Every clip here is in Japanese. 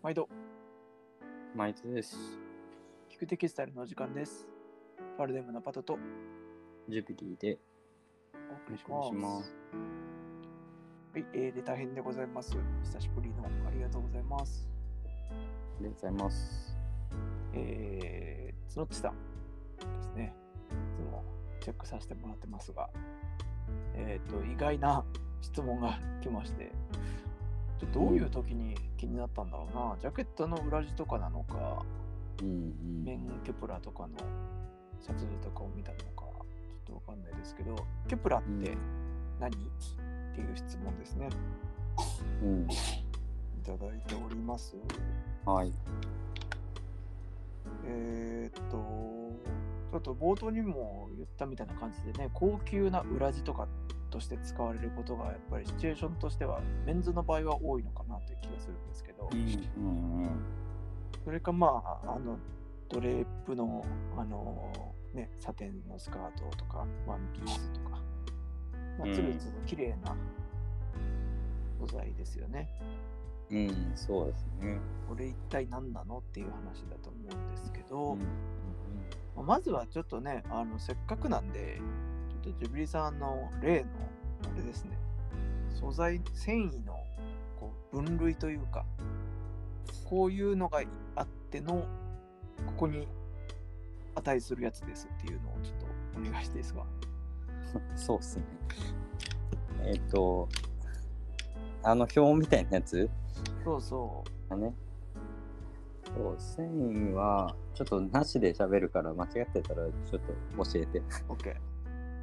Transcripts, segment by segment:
毎度、マイツです。聞くテキスタイルのお時間です。ファルデムのパトとジュピティでお送りしお願いしま。ますす。はい、えー、レター編でございます。久しぶりのありがとうございます。ありがとうございます。えー、つのっちさんですね。いつもチェックさせてもらってますが、えっ、と、意外な質問が来まして、ちょっとどういう時に気になったんだろうな。ジャケットの裏地とかなのか、うんうん。メンケプラとかの撮影とかを見たのか、ちょっとわかんないですけど、ケプラって何、っていう質問ですね。うん。いただいております。はい。えーっと、ちょっと冒頭にも言ったみたいな感じでね、高級な裏地とかとして使われることが、やっぱりシチュエーションとしては、メンズの場合は多いのかなという気がするんですけど、うんうん。それかまあ、あの、ドレープの、あの、ね、サテンのスカートとか、ワンピースとか、まあ、うんつるつる綺麗な素材ですよね。うん、そうですね。これ一体何なのっていう話だと思うんですけど、うんまずはちょっとね、あのせっかくなんで、ちょっとジュビリさんの例の、あれですね、素材、繊維のこう分類というか、こういうのがあっての、ここに値するやつですっていうのをちょっとお願いしていいですか？そうっすね。えっ、と、あの表みたいなやつ？そうそだね。そう、繊維は、ちょっとなしで喋るから間違ってたらちょっと教えて。う、OK。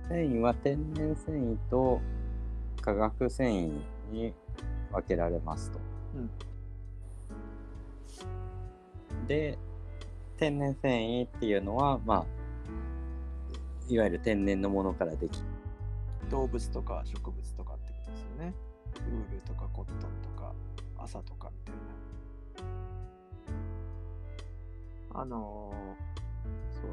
繊維は天然繊維と化学繊維に分けられますと。うんで天然繊維っていうのはまあいわゆる天然のものからでき動物とか植物とかってことですよね。ウールとかコットンとか朝とかみたいな。あのー、そう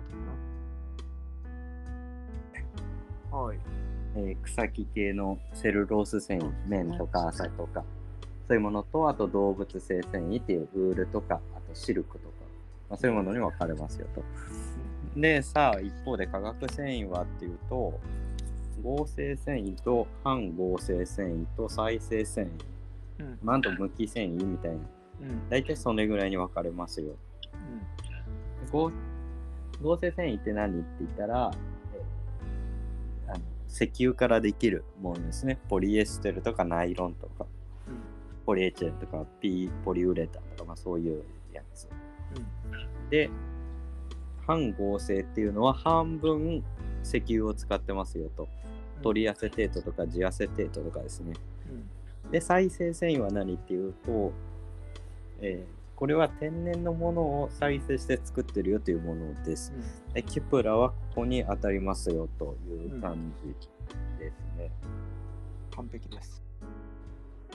だな。はい。えー草木系のセルロース繊維綿とか麻とかそういうものとあと動物性繊維っていうウールとかあとシルクとか、まあ、そういうものに分かれますよと。でさあ一方で化学繊維はっていうと合成繊維と反合成繊維と再生繊維、うん。まあ、あと無機繊維みたいなうん。大体それぐらいに分かれますようん。合合成繊維って何？って言ったら、えーあの石油からできるものですね。ポリエステルとかナイロンとかポリエチレンとかピポリウレタンとか、まあ、そういうやつ。で反合成っていうのは半分石油を使ってますよと。うん。トリアセテートとかジアセテートとかですね。うん。で再生繊維は何？っていうと、えーこれは天然のものを再生して作ってるよというものです。うん。でキュプラはここに当たりますよという感じですね。完璧です。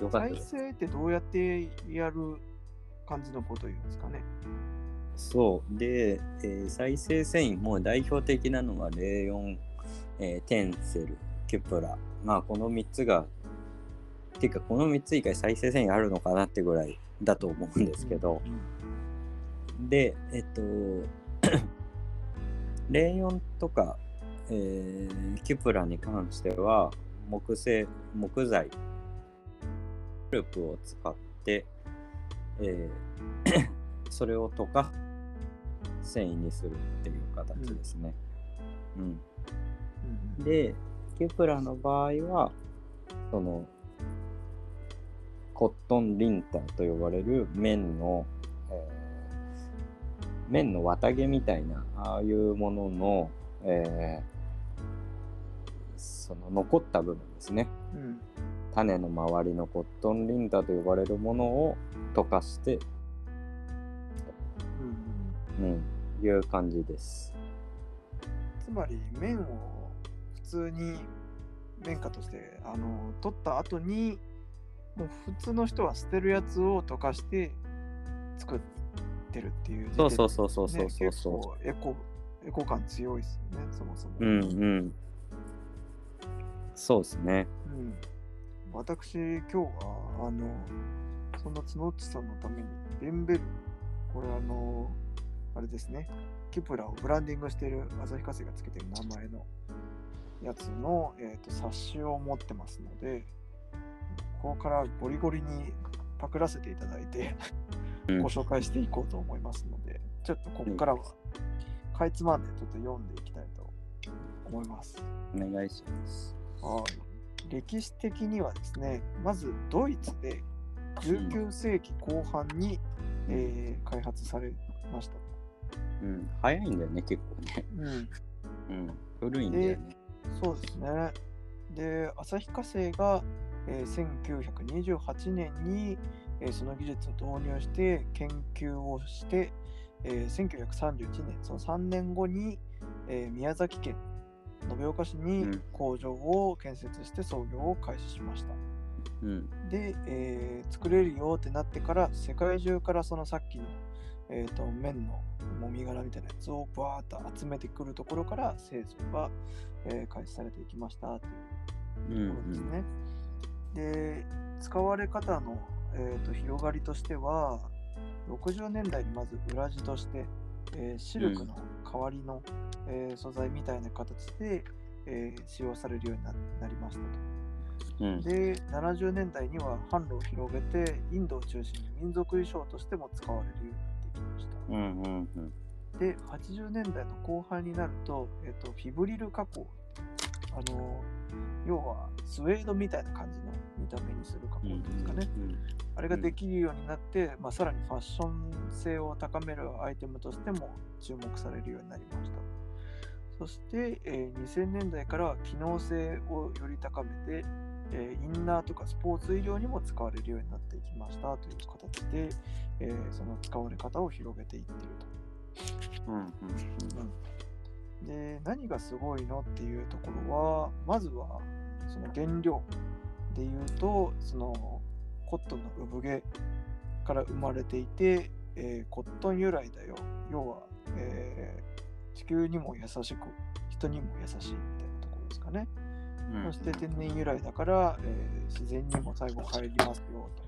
よかったです。再生ってどうやってやる感じのことを言うんですかね。そう。で、えー再生繊維も代表的なのはレーヨン、えーテンセル、キュプラ。まあこの3つが、ていうかこの3つ以外再生繊維あるのかなってぐらいだと思うんですけど、で、えっと、レーヨンとか、えーキュプラに関しては、木製、木材、ループを使って、えー それを溶か繊維にするっていう形ですね。うんうん。で、キュプラの場合は、その、コットンリンターと呼ばれる綿の、えー綿の綿毛みたいな、ああいうものの、えーその残った部分ですね。うん。種の周りのコットンリンターと呼ばれるものを溶かして、うん。うん。うん、いう感じです。つまり麺を普通に綿花としてあの取った後にもう普通の人は捨てるやつを溶かして作ってるっていうそうそううそうそうそうそうそう。結構エコエコ感強いですよねそもそも、うんうん。そうですね。うん私今日はあのそんな角内さんのために、ベンベル、これあのあれですね、キプラをブランディングしている旭化成がつけてる名前のやつの、えー、と冊子を持ってますので、ここからゴリゴリにパクらせていただいて、うんご紹介していこうと思いますので、ちょっとここからはかいつまんでちょっと読んでいきたいと思います。お願いします。はい。歴史的にはですね、まずドイツで19世紀後半に、えー開発されました。うん、早いんだよね、結構ね。うん、うん、古いんだよね。そうですね。で、旭化成が、えー1928年に、えーその技術を導入して研究をして、えー1931年、その3年後に、えー宮崎県延岡市にうん工場を建設して操業を開始しました。うん、で、えー作れるよってなってから世界中からそのさっきの、えー、と綿のもみ殻みたいなやつをバーッと集めてくるところから製造が、えー開始されていきましたといううん、ところですね。で使われ方の、えー、と広がりとしては60年代にまず裏地として、えーシルクの代わりの、えー素材みたいな形で、えー使用されるようにななりましたと。うん、で70年代には販路を広げてインドを中心に民族衣装としても使われるようになっていきました。うん、うん、うん。で80年代の後半になると,、えっとフィブリル加工あの要はスウェードみたいな感じの見た目にする加工ですかね、あれができるようになって、まあ、さらにファッション性を高めるアイテムとしても注目されるようになりました。そして、えー2000年代からは機能性をより高めて、えーインナーとかスポーツ医療にも使われるようになっていきました。という形で、えーその使われ方を広げていっていると。うん、うん、で何がすごいのっていうところはまずはその原料でいうとそのコットンの産毛から生まれていて、えーコットン由来だよ。要は、えー地球にも優しく人にも優しいみたいなところですかね、うん。そして天然由来だから、えー自然にも最後帰りますよと。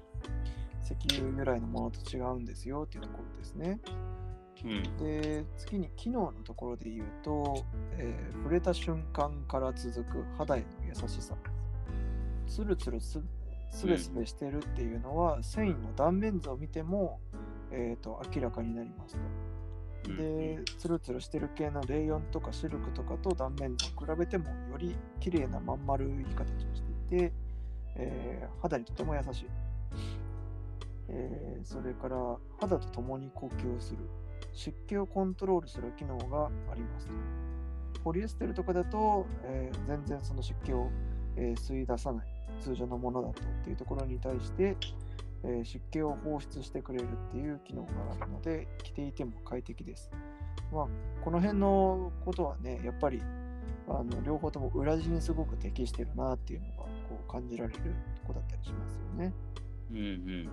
石油由来のものと違うんですよっていうところですねうん、で次に機能のところで言うと、えー触れた瞬間から続く肌への優しさ。ツルツルすすべすべしてるっていうのは、繊維の断面図を見ても、えー、と明らかになりますと。でツルツルしてる系のレイヨンとかシルクとかと断面図を比べてもより綺麗なまん丸い形をしていて、えー肌にとても優しい、えーそれから肌と共に呼吸する湿気をコントロールする機能がありますポリエステルとかだと、えー全然その湿気を、えー吸い出さない通常のものだとっていうところに対して、えー湿気を放出してくれるっていう機能があるので着ていても快適です。まあ、この辺のことはねやっぱりあの両方とも裏地にすごく適してるなっていうのがこう感じられるとこだったりしますよね。うん、うん、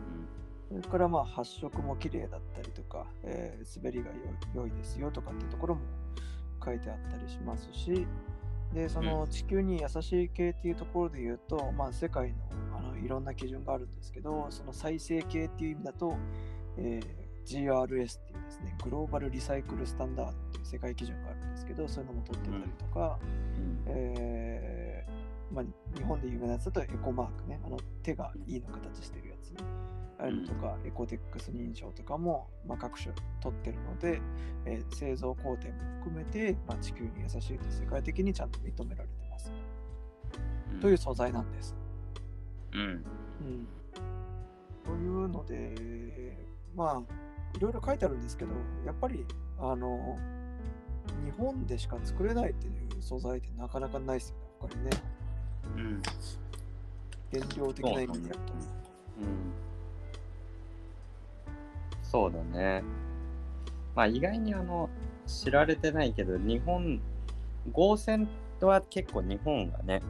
それからまあ発色も綺麗だったりとか、えー滑りが良いですよとかってところも書いてあったりしますし、でその地球に優しい系っていうところで言うと、まあ、世界のあのいろんな基準があるんですけど、その再生系っていう意味だと、えー GRS っていうですね、グローバルリサイクルスタンダードっていう世界基準があるんですけど、そういうのも取ってたりとか、うん。えーまあ、日本で有名なやつだとエコマークね、あの手がいいの形してるやつ。ああいうのとか、エコテックス認証とかも、まあ、各種取ってるので、えー製造工程も含めて、まあ、地球に優しいと世界的にちゃんと認められてます。という素材なんです。うん。うん、というので、まあ、いろいろ書いてあるんですけど、やっぱり、あの、日本でしか作れないっていう素材ってなかなかないですよね、他にね。うん。原料的な意味。そうだね。まあ意外にあの、知られてないけど、日本、合成は結構日本がね、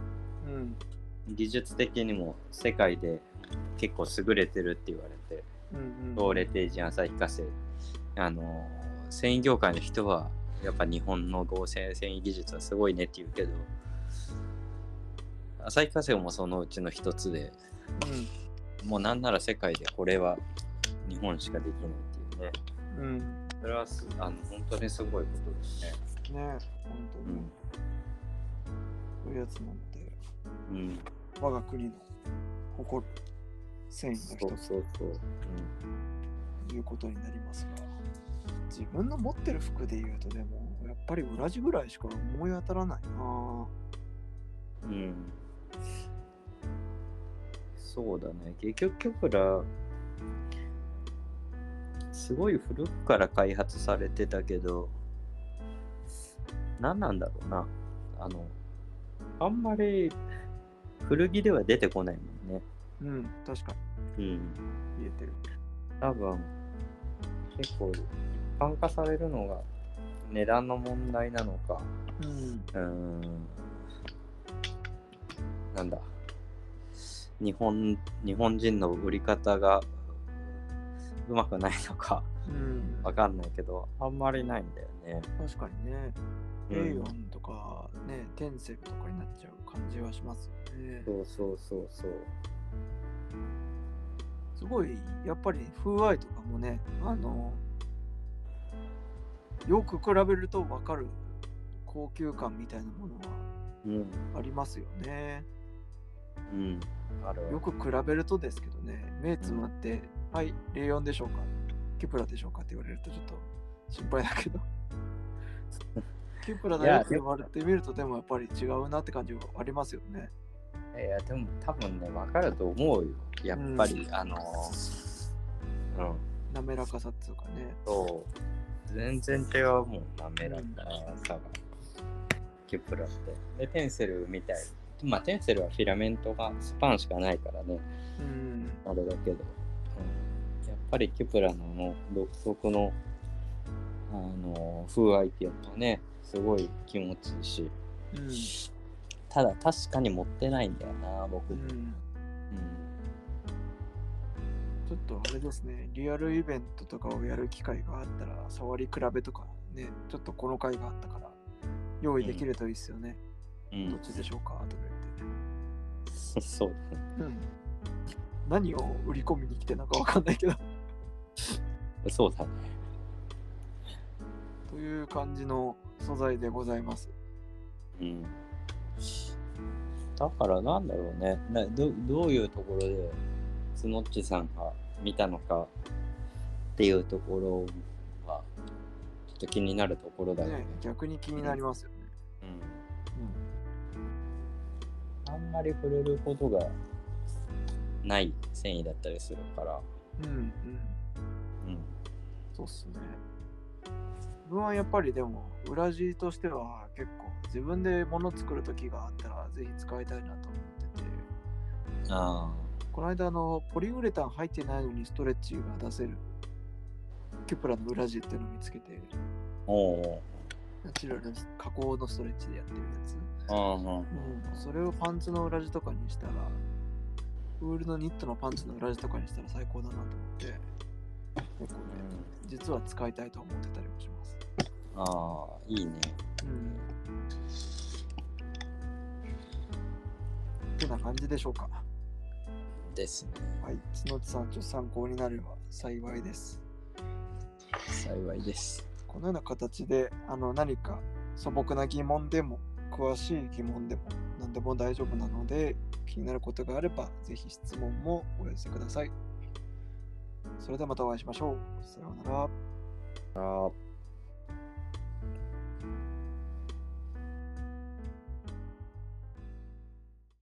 うん。技術的にも世界で結構優れてるって言われて、うんうん、東レテージ旭化成、あの、繊維業界の人は、やっぱ日本の合成繊維技術はすごいねって言うけど、旭化成もそのうちの一つで、もうなんなら世界でこれは日本しかできないっていうね。うん。それはすあの本当にすごいことですね。ね本当に。そういうやつなので、うん。うん。我が国の誇る繊維のそう一つそうそう。ということになりますが、自分の持ってる服で言うと、でも、やっぱり裏地ぐらいしか思い当たらないなうん。うん。そうだね。結局、キョプラ、すごい古くから開発されてたけど、何なんだろうな。あの、あんまり古着では出てこないもんね。うん、確かうん。に言えてる。多分、結構一般化されるのが値段の問題なのか、うん。うーん、なんだ、日本、日本人の売り方がうまくないのかうん、わかんないけど、あんまりないんだよね。確かにね、うんエイオンとかね、テンセルとかになっちゃう感じはしますよね。そうそうそうそう。すごい、やっぱり風合いとかもね、あの、よく比べると分かる高級感みたいなものはうん、ありますよね。うん、あるよく比べるとですけどね、目つまって、はい、レイヨンでしょうかキュプラでしょうかって言われるとちょっと心配だけど。キュプラだよって言われてみると、でもやっぱり違うなって感じはありますよね。いや、でも多分ね、わかると思うよ。やっぱり、あの、うん。滑らかさっていうかね。そう。全然違うもん、滑らかさが。キュプラって。で、テンセルみたい。まあ、テンセルはフィラメントがスパンしかないからね、うん。あれだけど。うん、やっぱりキュプラのあの独特の、あの、風合いっていうのはね、すごい気持ちいいし。うん。ただ、確かに持ってないんだよな、僕。うん。うんちょっとあれですね、リアルイベントとかをやる機会があったら、触り比べとかね、ちょっとこの回があったから、用意できるといいですよね。うんどっちでしょうか？とかそうだね。言って。うん。何を売り込みに来てるのかわかんないけど。そうだね。という感じの素材でございます。うん。だからなんだろうね。などどういうところでスノッチさんが見たのかっていうところはちょっと気になるところだよね。ね、逆に気になりますよね。うん、あんまり触れることがない繊維だったりするから。うん。うん、うん。うん。そうっすね。自分はやっぱりでも、裏地としては結構自分で物作る時があったらぜひ使いたいなと思ってて、あこの間あのポリウレタン入ってないのにストレッチが出せるキュプラの裏地っていうのを見つけて、あ。おお。ナチュラル加工のストレッチでやってるやつ。ああ。うん。うん、それをパンツの裏地とかにしたら、ウールのニットのパンツの裏地とかにしたら最高だなと思って、結構ね、実は使いたいと思ってたりもします。ああ、いいね。うん。ってな感じでしょうか。ですね。はい。角地さん、ちょっと参考になれば幸いです。幸いです。このような形で、あの、何か素朴な疑問でも、詳しい疑問でも、何でも大丈夫なので、気になることがあれば、ぜひ質問もお寄せください。それではまたお会いしましょう。さようなら。